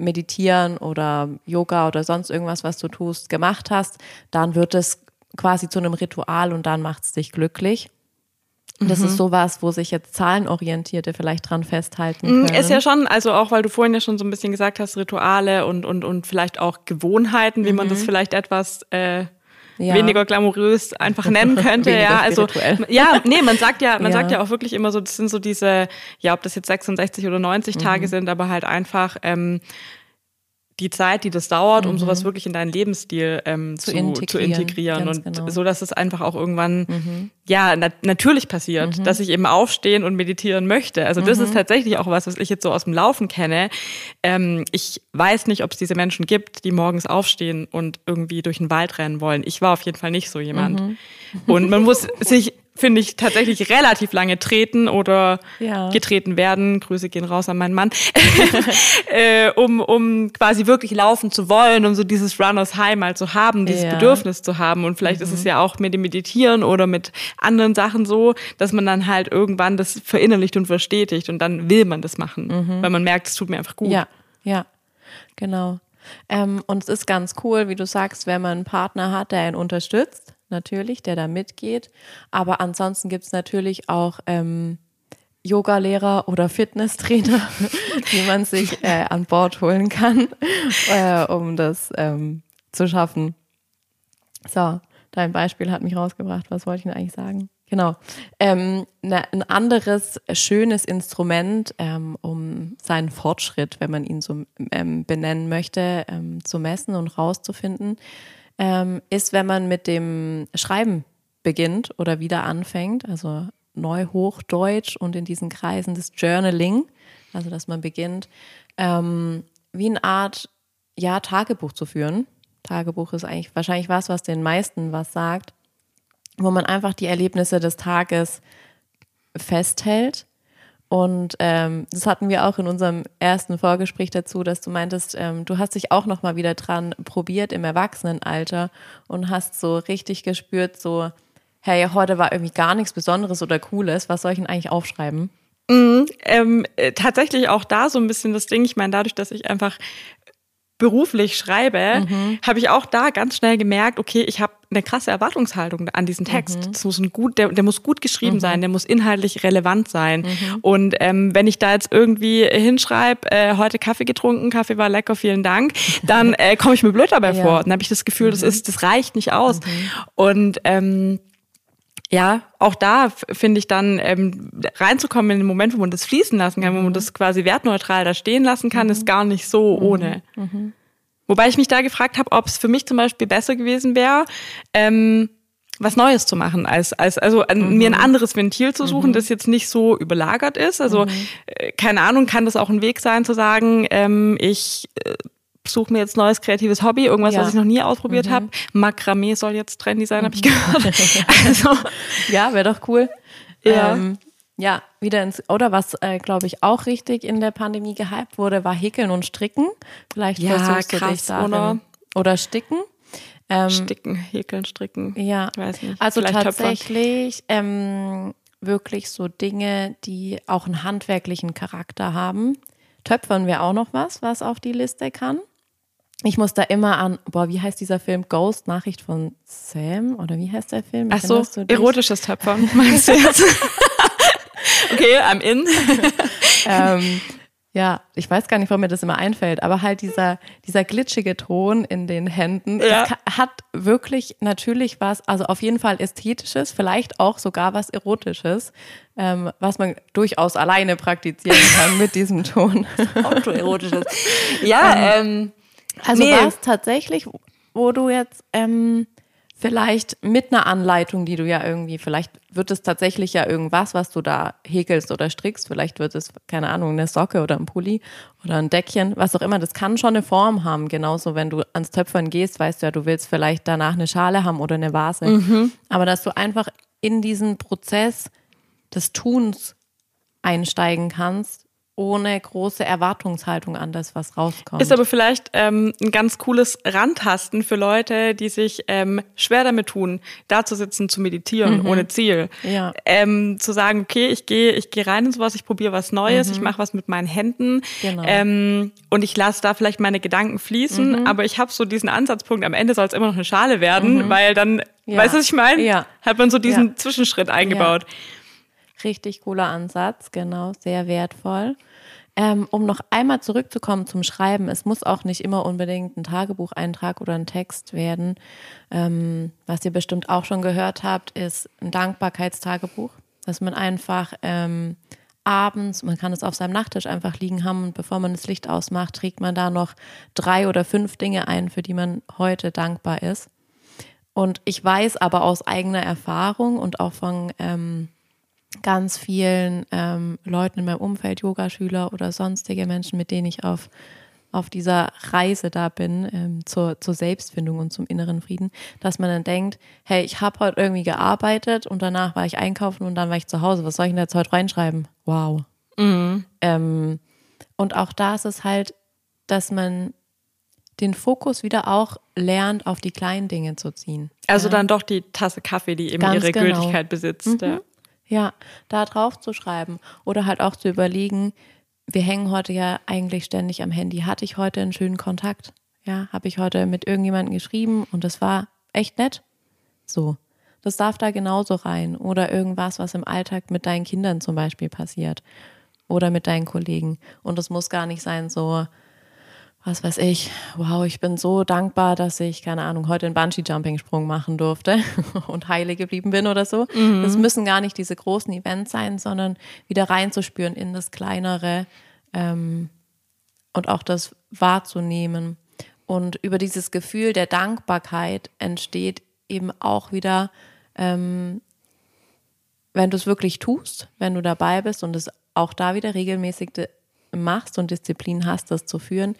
Meditieren oder Yoga oder sonst irgendwas, was du tust, gemacht hast, dann wird es quasi zu einem Ritual und dann macht es dich glücklich. Das ist sowas, wo sich jetzt Zahlenorientierte vielleicht dran festhalten können. Mm, Ist ja schon, also auch, weil du vorhin ja schon so ein bisschen gesagt hast, Rituale und, und, und vielleicht auch Gewohnheiten, wie man das vielleicht etwas äh, Ja. weniger glamourös einfach nennen (laughs) könnte. Ja, also spirituell. ja, nee, man sagt ja, man Ja. sagt ja auch wirklich immer so, das sind so diese, ja, ob das jetzt 66 oder 90 Tage sind, aber halt einfach ähm, die Zeit, die das dauert, um mhm. sowas wirklich in deinen Lebensstil ähm, zu, zu, integrieren, zu integrieren. und genau. so, dass es einfach auch irgendwann mhm. ja na natürlich passiert, mhm. dass ich eben aufstehen und meditieren möchte. Also das ist mhm. tatsächlich auch was, was ich jetzt so aus dem Laufen kenne. Ähm, ich weiß nicht, ob es diese Menschen gibt, die morgens aufstehen und irgendwie durch den Wald rennen wollen. Ich war auf jeden Fall nicht so jemand. Mhm. Und man muss (laughs) sich finde ich, tatsächlich relativ lange treten oder ja. getreten werden. Grüße gehen raus an meinen Mann, (laughs) äh, um, um quasi wirklich laufen zu wollen, um so dieses Runners High mal zu haben, dieses ja. Bedürfnis zu haben. Und vielleicht mhm. ist es mhm. ja auch mit dem Meditieren oder mit anderen Sachen so, dass man dann halt irgendwann das verinnerlicht und verstetigt und dann will man das machen, mhm. weil man merkt, es tut mir einfach gut. Ja, ja, genau. Ähm, und es ist ganz cool, wie du sagst, wenn man einen Partner hat, der ihn unterstützt natürlich, der da mitgeht. Aber ansonsten gibt es natürlich auch ähm, Yoga-Lehrer oder Fitnesstrainer, (laughs) die man sich äh, an Bord holen kann, (laughs) äh, um das ähm, zu schaffen. So, dein Beispiel hat mich rausgebracht. Was wollte ich denn eigentlich sagen? Genau. Ähm, ne, ein anderes schönes Instrument, ähm, um seinen Fortschritt, wenn man ihn so ähm, benennen möchte, ähm, zu messen und rauszufinden, ähm, ist, wenn man mit dem Schreiben beginnt oder wieder anfängt, also Neuhochdeutsch und in diesen Kreisen das Journaling, also dass man beginnt, ähm, wie eine Art ja, Tagebuch zu führen. Tagebuch ist eigentlich wahrscheinlich was, was den meisten was sagt, wo man einfach die Erlebnisse des Tages festhält und ähm, das hatten wir auch in unserem ersten Vorgespräch dazu, dass du meintest, ähm, du hast dich auch noch mal wieder dran probiert im Erwachsenenalter und hast so richtig gespürt, so, hey, heute war irgendwie gar nichts Besonderes oder Cooles. Was soll ich denn eigentlich aufschreiben? Mhm, ähm, äh, tatsächlich auch da so ein bisschen das Ding. Ich meine, dadurch, dass ich einfach beruflich schreibe, mhm. habe ich auch da ganz schnell gemerkt, okay, ich habe eine krasse Erwartungshaltung an diesen Text. Mhm. Das muss ein gut, der, der muss gut geschrieben mhm. sein, der muss inhaltlich relevant sein. Mhm. Und ähm, wenn ich da jetzt irgendwie hinschreibe, äh, heute Kaffee getrunken, Kaffee war lecker, vielen Dank, dann (laughs) äh, komme ich mir blöd dabei ja. vor. Dann habe ich das Gefühl, das mhm. ist, das reicht nicht aus. Mhm. Und ähm, ja, auch da finde ich dann ähm, reinzukommen in den Moment, wo man das fließen lassen kann, wo man mhm. das quasi wertneutral da stehen lassen kann, mhm. ist gar nicht so mhm. ohne. Mhm. Wobei ich mich da gefragt habe, ob es für mich zum Beispiel besser gewesen wäre, ähm, was Neues zu machen, als, als also an, mhm. mir ein anderes Ventil zu suchen, mhm. das jetzt nicht so überlagert ist. Also äh, keine Ahnung, kann das auch ein Weg sein zu sagen, ähm, ich äh, suche mir jetzt neues kreatives Hobby, irgendwas, ja. was ich noch nie ausprobiert mhm. habe. Makramee soll jetzt trendy sein, mhm. habe ich gehört. (laughs) also, ja, wäre doch cool. Ja. Ähm, ja, wieder ins, oder was, äh, glaube ich, auch richtig in der Pandemie gehypt wurde, war Häkeln und Stricken. Vielleicht ja, versuchst du krass, dich darin. Oder, oder Sticken. Ähm, Sticken, Häkeln, Stricken. Ja, weiß nicht. also Vielleicht tatsächlich ähm, wirklich so Dinge, die auch einen handwerklichen Charakter haben. Töpfern wir auch noch was, was auf die Liste kann. Ich muss da immer an, boah, wie heißt dieser Film? Ghost, Nachricht von Sam? Oder wie heißt der Film? Ach so, erotisches Töpfern, (laughs) meinst du jetzt? okay, I'm in. (laughs) ähm, ja, ich weiß gar nicht, warum mir das immer einfällt, aber halt dieser, dieser glitschige Ton in den Händen ja. hat wirklich natürlich was, also auf jeden Fall Ästhetisches, vielleicht auch sogar was Erotisches, ähm, was man durchaus alleine praktizieren kann mit diesem Ton. (laughs) Autoerotisches. Ja, ähm, ähm also nee. war es tatsächlich, wo du jetzt ähm, vielleicht mit einer Anleitung, die du ja irgendwie, vielleicht wird es tatsächlich ja irgendwas, was du da häkelst oder strickst, vielleicht wird es, keine Ahnung, eine Socke oder ein Pulli oder ein Deckchen, was auch immer, das kann schon eine Form haben. Genauso, wenn du ans Töpfern gehst, weißt du ja, du willst vielleicht danach eine Schale haben oder eine Vase. Mhm. Aber dass du einfach in diesen Prozess des Tuns einsteigen kannst ohne große Erwartungshaltung an das, was rauskommt. Ist aber vielleicht ähm, ein ganz cooles Randtasten für Leute, die sich ähm, schwer damit tun, da zu sitzen, zu meditieren, mhm. ohne Ziel. Ja. Ähm, zu sagen, okay, ich gehe ich gehe rein in sowas, ich probiere was Neues, mhm. ich mache was mit meinen Händen genau. ähm, und ich lasse da vielleicht meine Gedanken fließen, mhm. aber ich habe so diesen Ansatzpunkt, am Ende soll es immer noch eine Schale werden, mhm. weil dann, ja. weißt du, was ich meine? Ja. Hat man so diesen ja. Zwischenschritt eingebaut. Richtig cooler Ansatz, genau, sehr wertvoll. Ähm, um noch einmal zurückzukommen zum Schreiben, es muss auch nicht immer unbedingt ein Tagebucheintrag oder ein Text werden. Ähm, was ihr bestimmt auch schon gehört habt, ist ein Dankbarkeitstagebuch, dass man einfach ähm, abends, man kann es auf seinem Nachttisch einfach liegen haben und bevor man das Licht ausmacht, trägt man da noch drei oder fünf Dinge ein, für die man heute dankbar ist. Und ich weiß aber aus eigener Erfahrung und auch von ähm, ganz vielen ähm, Leuten in meinem Umfeld, Yogaschüler oder sonstige Menschen, mit denen ich auf, auf dieser Reise da bin, ähm, zur, zur Selbstfindung und zum inneren Frieden, dass man dann denkt, hey, ich habe heute irgendwie gearbeitet und danach war ich einkaufen und dann war ich zu Hause. Was soll ich denn jetzt heute reinschreiben? Wow. Mhm. Ähm, und auch da ist es halt, dass man den Fokus wieder auch lernt, auf die kleinen Dinge zu ziehen. Also ja. dann doch die Tasse Kaffee, die eben Ganz ihre genau. Gültigkeit besitzt. Mhm. Ja. Ja, da drauf zu schreiben oder halt auch zu überlegen, wir hängen heute ja eigentlich ständig am Handy. Hatte ich heute einen schönen Kontakt? Ja, habe ich heute mit irgendjemandem geschrieben und das war echt nett? So. Das darf da genauso rein. Oder irgendwas, was im Alltag mit deinen Kindern zum Beispiel passiert. Oder mit deinen Kollegen. Und es muss gar nicht sein, so, was weiß ich, wow, ich bin so dankbar, dass ich, keine Ahnung, heute einen Bungee-Jumping-Sprung machen durfte (laughs) und heile geblieben bin oder so. Mhm. Das müssen gar nicht diese großen Events sein, sondern wieder reinzuspüren in das Kleinere ähm, und auch das wahrzunehmen. Und über dieses Gefühl der Dankbarkeit entsteht eben auch wieder, ähm, wenn du es wirklich tust, wenn du dabei bist und es auch da wieder regelmäßig machst und Disziplin hast, das zu führen,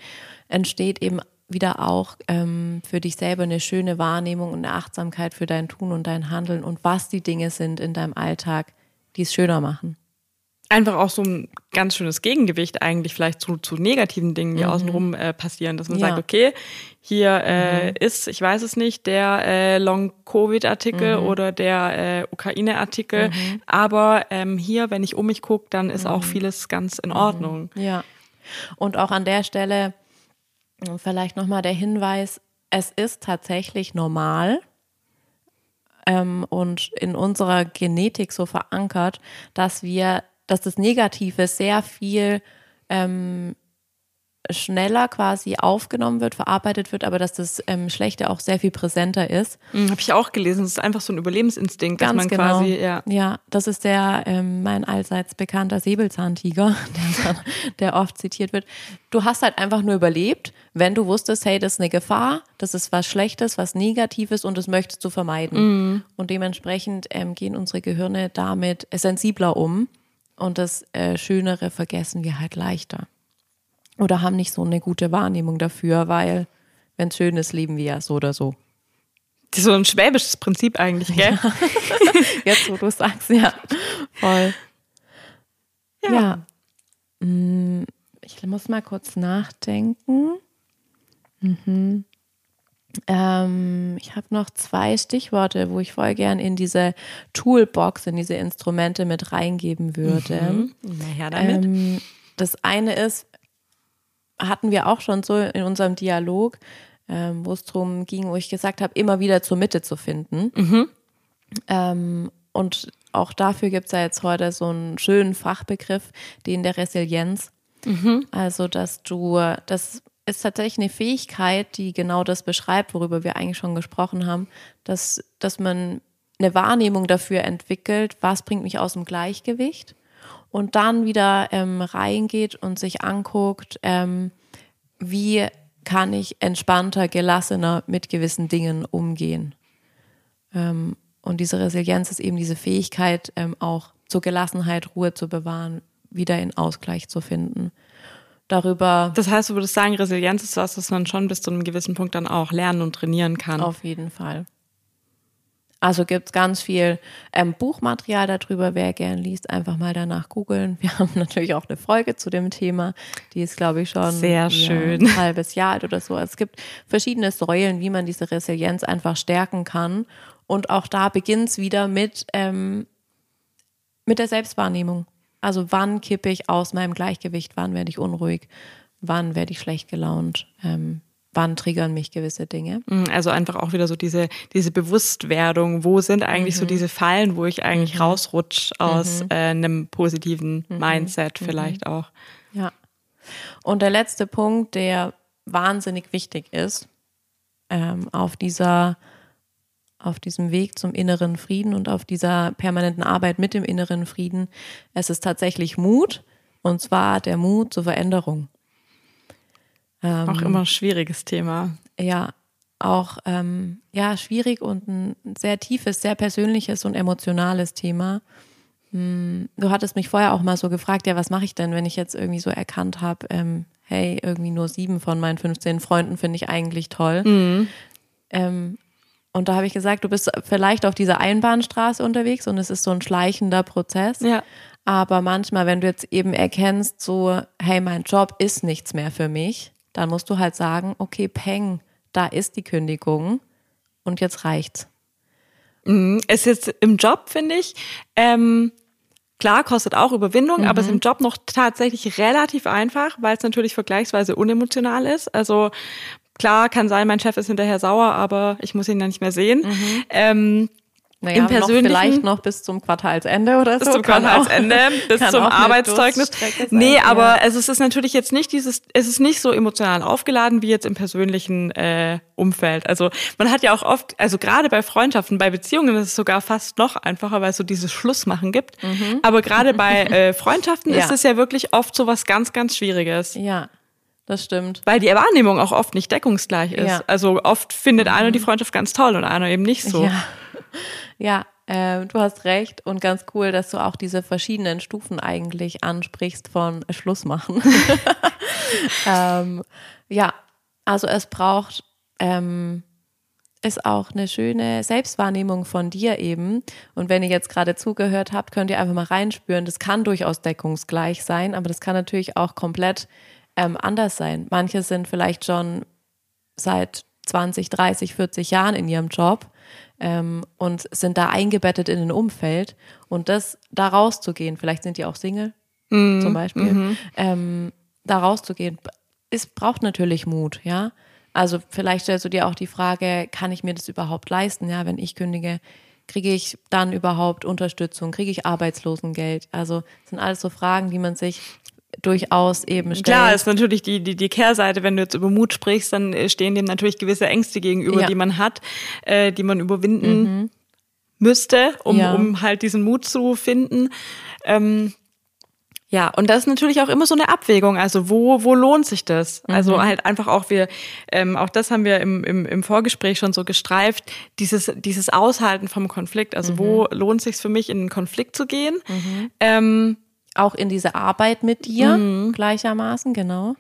entsteht eben wieder auch ähm, für dich selber eine schöne Wahrnehmung und eine Achtsamkeit für dein Tun und dein Handeln und was die Dinge sind in deinem Alltag, die es schöner machen einfach auch so ein ganz schönes Gegengewicht eigentlich vielleicht zu, zu negativen Dingen, die mhm. außenrum äh, passieren, dass man ja. sagt, okay, hier äh, mhm. ist, ich weiß es nicht, der äh, Long-Covid-Artikel mhm. oder der äh, Ukraine-Artikel, mhm. aber ähm, hier, wenn ich um mich gucke, dann ist auch mhm. vieles ganz in Ordnung. Mhm. Ja. Und auch an der Stelle vielleicht nochmal der Hinweis, es ist tatsächlich normal, ähm, und in unserer Genetik so verankert, dass wir dass das Negative sehr viel ähm, schneller quasi aufgenommen wird, verarbeitet wird, aber dass das ähm, Schlechte auch sehr viel präsenter ist. Mhm, Habe ich auch gelesen. Das ist einfach so ein Überlebensinstinkt, Ganz dass man genau. quasi, ja. Ja, das ist der ähm, mein allseits bekannter Säbelzahntiger, (laughs) der, der oft zitiert wird. Du hast halt einfach nur überlebt, wenn du wusstest, hey, das ist eine Gefahr, das ist was Schlechtes, was Negatives und das möchtest du vermeiden. Mhm. Und dementsprechend ähm, gehen unsere Gehirne damit sensibler um und das äh, Schönere vergessen wir halt leichter. Oder haben nicht so eine gute Wahrnehmung dafür, weil wenn es schön ist, leben wir ja so oder so. Das ist so ein schwäbisches Prinzip eigentlich, gell? Ja. (laughs) Jetzt, wo du sagst, ja. Voll. Ja. ja. Mm, ich muss mal kurz nachdenken. Mhm. Ähm, ich habe noch zwei Stichworte, wo ich voll gern in diese Toolbox, in diese Instrumente mit reingeben würde. Mhm. Na her damit. Ähm, das eine ist, hatten wir auch schon so in unserem Dialog, ähm, wo es darum ging, wo ich gesagt habe, immer wieder zur Mitte zu finden. Mhm. Ähm, und auch dafür gibt es ja jetzt heute so einen schönen Fachbegriff, den der Resilienz. Mhm. Also, dass du, das ist tatsächlich eine Fähigkeit, die genau das beschreibt, worüber wir eigentlich schon gesprochen haben, dass, dass man eine Wahrnehmung dafür entwickelt, was bringt mich aus dem Gleichgewicht und dann wieder ähm, reingeht und sich anguckt, ähm, wie kann ich entspannter, gelassener mit gewissen Dingen umgehen. Ähm, und diese Resilienz ist eben diese Fähigkeit, ähm, auch zur Gelassenheit, Ruhe zu bewahren, wieder in Ausgleich zu finden darüber. Das heißt, du würdest sagen, Resilienz ist was, was man schon bis zu einem gewissen Punkt dann auch lernen und trainieren kann. Auf jeden Fall. Also gibt es ganz viel ähm, Buchmaterial darüber, wer gern liest, einfach mal danach googeln. Wir (laughs) haben natürlich auch eine Folge zu dem Thema, die ist, glaube ich, schon sehr schön ein halbes Jahr alt oder so. Es gibt verschiedene Säulen, wie man diese Resilienz einfach stärken kann. Und auch da beginnt es wieder mit, ähm, mit der Selbstwahrnehmung. Also wann kippe ich aus meinem Gleichgewicht, wann werde ich unruhig, wann werde ich schlecht gelaunt, ähm, wann triggern mich gewisse Dinge. Mhm, also einfach auch wieder so diese, diese Bewusstwerdung, wo sind eigentlich mhm. so diese Fallen, wo ich eigentlich mhm. rausrutsche aus mhm. äh, einem positiven mhm. Mindset mhm. vielleicht auch. Ja. Und der letzte Punkt, der wahnsinnig wichtig ist, ähm, auf dieser auf diesem Weg zum inneren Frieden und auf dieser permanenten Arbeit mit dem inneren Frieden. Es ist tatsächlich Mut und zwar der Mut zur Veränderung. Ähm, auch immer ein schwieriges Thema. Ja, auch ähm, ja schwierig und ein sehr tiefes, sehr persönliches und emotionales Thema. Hm, du hattest mich vorher auch mal so gefragt, ja, was mache ich denn, wenn ich jetzt irgendwie so erkannt habe, ähm, hey, irgendwie nur sieben von meinen 15 Freunden finde ich eigentlich toll. Mhm. Ähm, und da habe ich gesagt, du bist vielleicht auf dieser Einbahnstraße unterwegs und es ist so ein schleichender Prozess. Ja. Aber manchmal, wenn du jetzt eben erkennst, so, hey, mein Job ist nichts mehr für mich, dann musst du halt sagen, okay, peng, da ist die Kündigung und jetzt reicht's. Mhm. Es ist im Job, finde ich, ähm, klar, kostet auch Überwindung, mhm. aber es ist im Job noch tatsächlich relativ einfach, weil es natürlich vergleichsweise unemotional ist. Also klar kann sein, mein Chef ist hinterher sauer, aber ich muss ihn dann nicht mehr sehen. Mhm. Ähm, naja, Im persönlichen, noch vielleicht noch bis zum Quartalsende oder so. (laughs) Bis zum Quartalsende, auch, bis zum Arbeitszeugnis. Nee, aber ja. also es ist natürlich jetzt nicht dieses, es ist nicht so emotional aufgeladen wie jetzt im persönlichen äh, Umfeld. Also man hat ja auch oft, also gerade bei Freundschaften, bei Beziehungen ist es sogar fast noch einfacher, weil es so dieses Schlussmachen gibt. Mhm. Aber gerade bei (laughs) äh, Freundschaften ja. ist es ja wirklich oft so was ganz, ganz Schwieriges. Ja. Das stimmt. Weil die Wahrnehmung auch oft nicht deckungsgleich ist. Ja. Also oft findet mhm. einer die Freundschaft ganz toll und einer eben nicht so. Ja. Ja, äh, du hast recht und ganz cool, dass du auch diese verschiedenen Stufen eigentlich ansprichst von Schluss machen. (laughs) ähm, ja, also es braucht ähm, ist auch eine schöne Selbstwahrnehmung von dir eben. Und wenn ihr jetzt gerade zugehört habt, könnt ihr einfach mal reinspüren. Das kann durchaus deckungsgleich sein, aber das kann natürlich auch komplett ähm, anders sein. Manche sind vielleicht schon seit 20, 30, 40 Jahren in ihrem Job ähm, und sind da eingebettet in ein Umfeld und das da rauszugehen, vielleicht sind die auch Single mhm. zum Beispiel, mhm. ähm, da rauszugehen, es braucht natürlich Mut, ja. Also vielleicht stellst du dir auch die Frage, kann ich mir das überhaupt leisten, ja, wenn ich kündige, kriege ich dann überhaupt Unterstützung, kriege ich Arbeitslosengeld? Also das sind alles so Fragen, die man sich durchaus eben stellt. Klar, ist natürlich die, die, die Kehrseite, wenn du jetzt über Mut sprichst, dann äh, stehen dem natürlich gewisse Ängste gegenüber, ja. die man hat, äh, die man überwinden mhm. müsste, um, ja. um halt diesen Mut zu finden. Ähm, ja, und das ist natürlich auch immer so eine Abwägung. Also wo, wo lohnt sich das? Also mhm. Also halt einfach auch wir, ähm, auch das haben wir im, im, im Vorgespräch schon so gestreift, dieses, dieses Aushalten vom Konflikt. Also mhm. wo lohnt sich für mich, in einen Konflikt zu gehen? Mhm. Ähm, auch in diese Arbeit mit dir mhm. gleichermaßen, genau.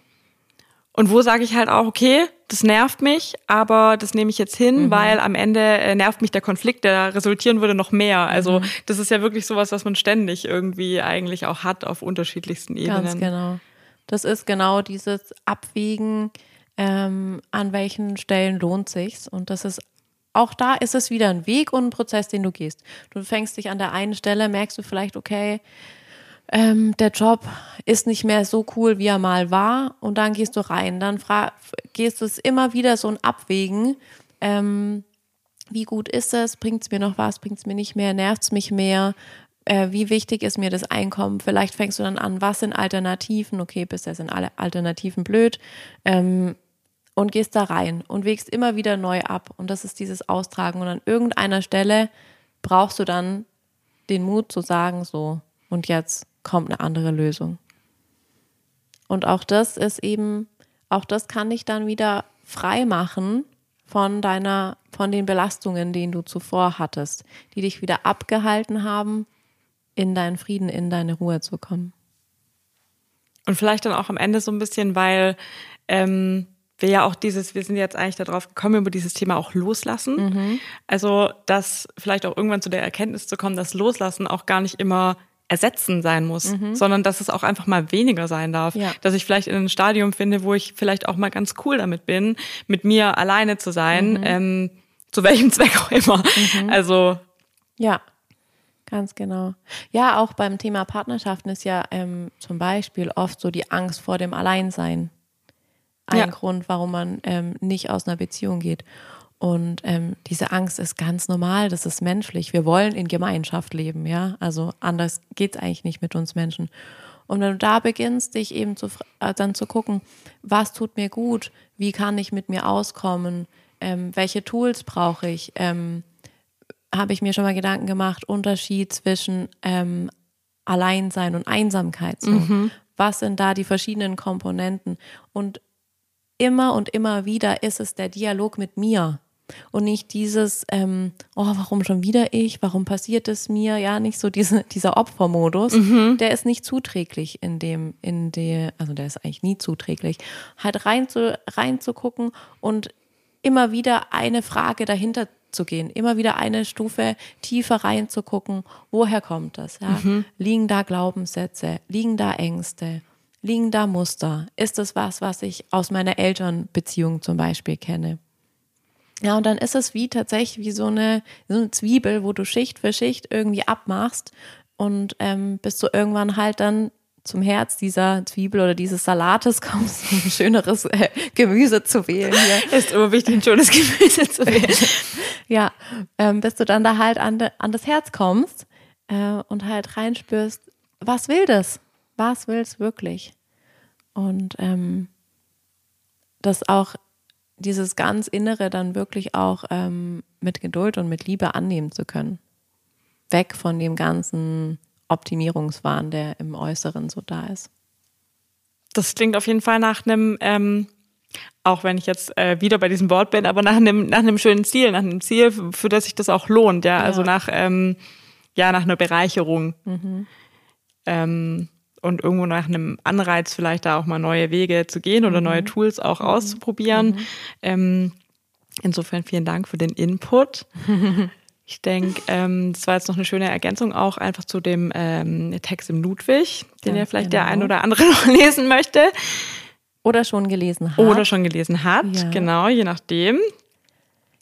Und wo sage ich halt auch, okay, das nervt mich, aber das nehme ich jetzt hin, mhm. weil am Ende äh, nervt mich der Konflikt, der resultieren würde noch mehr. Also mhm. das ist ja wirklich sowas, was man ständig irgendwie eigentlich auch hat auf unterschiedlichsten Ebenen. Ganz genau. Das ist genau dieses Abwägen, ähm, an welchen Stellen lohnt sich's. Und das ist auch da ist es wieder ein Weg und ein Prozess, den du gehst. Du fängst dich an der einen Stelle, merkst du vielleicht, okay, ähm, der Job ist nicht mehr so cool, wie er mal war. Und dann gehst du rein. Dann gehst du es immer wieder so ein Abwägen. Ähm, wie gut ist es? Bringt es mir noch was? Bringt es mir nicht mehr? Nervt es mich mehr? Äh, wie wichtig ist mir das Einkommen? Vielleicht fängst du dann an, was sind Alternativen? Okay, bisher sind alle Alternativen blöd. Ähm, und gehst da rein und wägst immer wieder neu ab. Und das ist dieses Austragen. Und an irgendeiner Stelle brauchst du dann den Mut zu sagen, so, und jetzt kommt eine andere Lösung. Und auch das ist eben, auch das kann dich dann wieder frei machen von deiner, von den Belastungen, die du zuvor hattest, die dich wieder abgehalten haben, in deinen Frieden, in deine Ruhe zu kommen. Und vielleicht dann auch am Ende so ein bisschen, weil ähm, wir ja auch dieses, wir sind jetzt eigentlich darauf gekommen, über dieses Thema auch loslassen. Mhm. Also, dass vielleicht auch irgendwann zu der Erkenntnis zu kommen, dass Loslassen auch gar nicht immer ersetzen sein muss, mhm. sondern dass es auch einfach mal weniger sein darf. Ja. Dass ich vielleicht in einem Stadium finde, wo ich vielleicht auch mal ganz cool damit bin, mit mir alleine zu sein, mhm. ähm, zu welchem (laughs) Zweck auch immer. Mhm. Also ja, ganz genau. Ja, auch beim Thema Partnerschaften ist ja ähm, zum Beispiel oft so die Angst vor dem Alleinsein ein ja. Grund, warum man ähm, nicht aus einer Beziehung geht. Und ähm, diese Angst ist ganz normal, das ist menschlich. Wir wollen in Gemeinschaft leben, ja. Also anders geht's eigentlich nicht mit uns Menschen. Und wenn du da beginnst, dich eben zu, äh, dann zu gucken, was tut mir gut, wie kann ich mit mir auskommen, ähm, welche Tools brauche ich, ähm, habe ich mir schon mal Gedanken gemacht, Unterschied zwischen ähm, Alleinsein und Einsamkeit. So. Mhm. Was sind da die verschiedenen Komponenten? Und immer und immer wieder ist es der Dialog mit mir und nicht dieses, ähm, oh, warum schon wieder ich, warum passiert es mir, ja, nicht so diese, (laughs) dieser Opfermodus, mhm. der ist nicht zuträglich in dem, in der, also der ist eigentlich nie zuträglich, halt rein zu, reinzugucken und immer wieder eine Frage dahinter zu gehen, immer wieder eine Stufe tiefer reinzugucken, woher kommt das? Ja? Mhm. Liegen da Glaubenssätze, liegen da Ängste, liegen da Muster? Ist das was, was ich aus meiner Elternbeziehung zum Beispiel kenne? Ja, und dann ist es wie tatsächlich wie so eine, so eine Zwiebel, wo du Schicht für Schicht irgendwie abmachst und ähm, bis du irgendwann halt dann zum Herz dieser Zwiebel oder dieses Salates (laughs) kommst, ein schöneres äh, Gemüse zu wählen hier. (laughs) Ist immer wichtig, ein schönes Gemüse zu (laughs) wählen. ja, ähm, bis du dann da halt an, de, an das Herz kommst äh, und halt reinspürst, was will das? Was will es wirklich? Und ähm, das auch dieses ganz Innere dann wirklich auch ähm, mit Geduld und mit Liebe annehmen zu können. Weg von dem ganzen Optimierungswahn, der im Äußeren so da ist. Das klingt auf jeden Fall nach einem, ähm, auch wenn ich jetzt äh, wieder bei diesem Wort bin, aber nach einem, nach einem schönen Ziel, nach einem Ziel, für das sich das auch lohnt, ja, also ja. also nach, ähm, ja, nach einer Bereicherung. Mhm. Ähm, und irgendwo nach einem Anreiz vielleicht da auch mal neue Wege zu gehen oder mhm. neue Tools auch mhm. auszuprobieren. Mhm. Ähm, insofern vielen Dank für den Input. (laughs) Ich denke, ähm, das war jetzt noch eine schöne Ergänzung auch einfach zu dem ähm, Text im Ludwig, den ja, ja vielleicht genau. der ein oder andere (laughs) noch lesen möchte. Oder schon gelesen hat. Oder schon gelesen hat, ja. genau, je nachdem.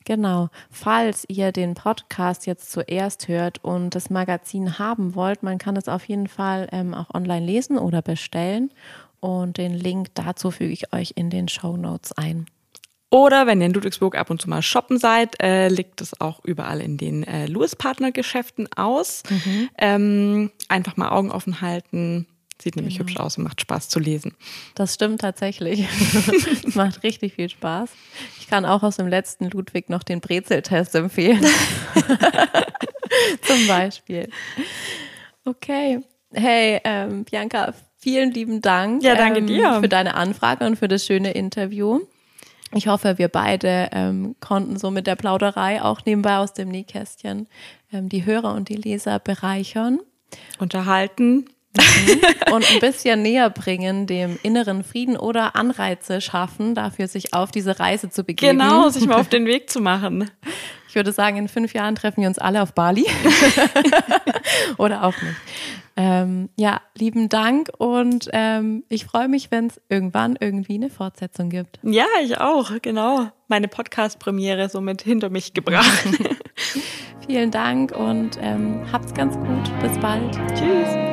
Genau. Falls ihr den Podcast jetzt zuerst hört und das Magazin haben wollt, man kann es auf jeden Fall ähm, auch online lesen oder bestellen. Und den Link dazu füge ich euch in den Show Notes ein. Oder wenn ihr in Ludwigsburg ab und zu mal shoppen seid, äh, liegt es auch überall in den äh, Louis-Partner-Geschäften aus. Mhm. Ähm, einfach mal Augen offen halten. Sieht nämlich genau. hübsch aus und macht Spaß zu lesen. Das stimmt tatsächlich. (laughs) (laughs) Es macht richtig viel Spaß. Ich kann auch aus dem letzten Ludwig noch den Brezeltest empfehlen. (laughs) Zum Beispiel. Okay. Hey, ähm, Bianca, vielen lieben Dank. Ja, danke ähm, dir. Für deine Anfrage und für das schöne Interview. Ich hoffe, wir beide ähm, konnten so mit der Plauderei auch nebenbei aus dem Nähkästchen ähm, die Hörer und die Leser bereichern. Unterhalten, Mhm. und ein bisschen näher bringen, dem inneren Frieden oder Anreize schaffen, dafür sich auf diese Reise zu begeben. Genau, sich mal auf den Weg zu machen. (laughs) Ich würde sagen, in fünf Jahren treffen wir uns alle auf Bali. (laughs) oder auch nicht. Ähm, ja, lieben Dank und ähm, ich freue mich, wenn es irgendwann irgendwie eine Fortsetzung gibt. Ja, ich auch, genau. Meine Podcast-Premiere somit hinter mich gebracht. (laughs) Vielen Dank und ähm, habt's ganz gut. Bis bald. Tschüss.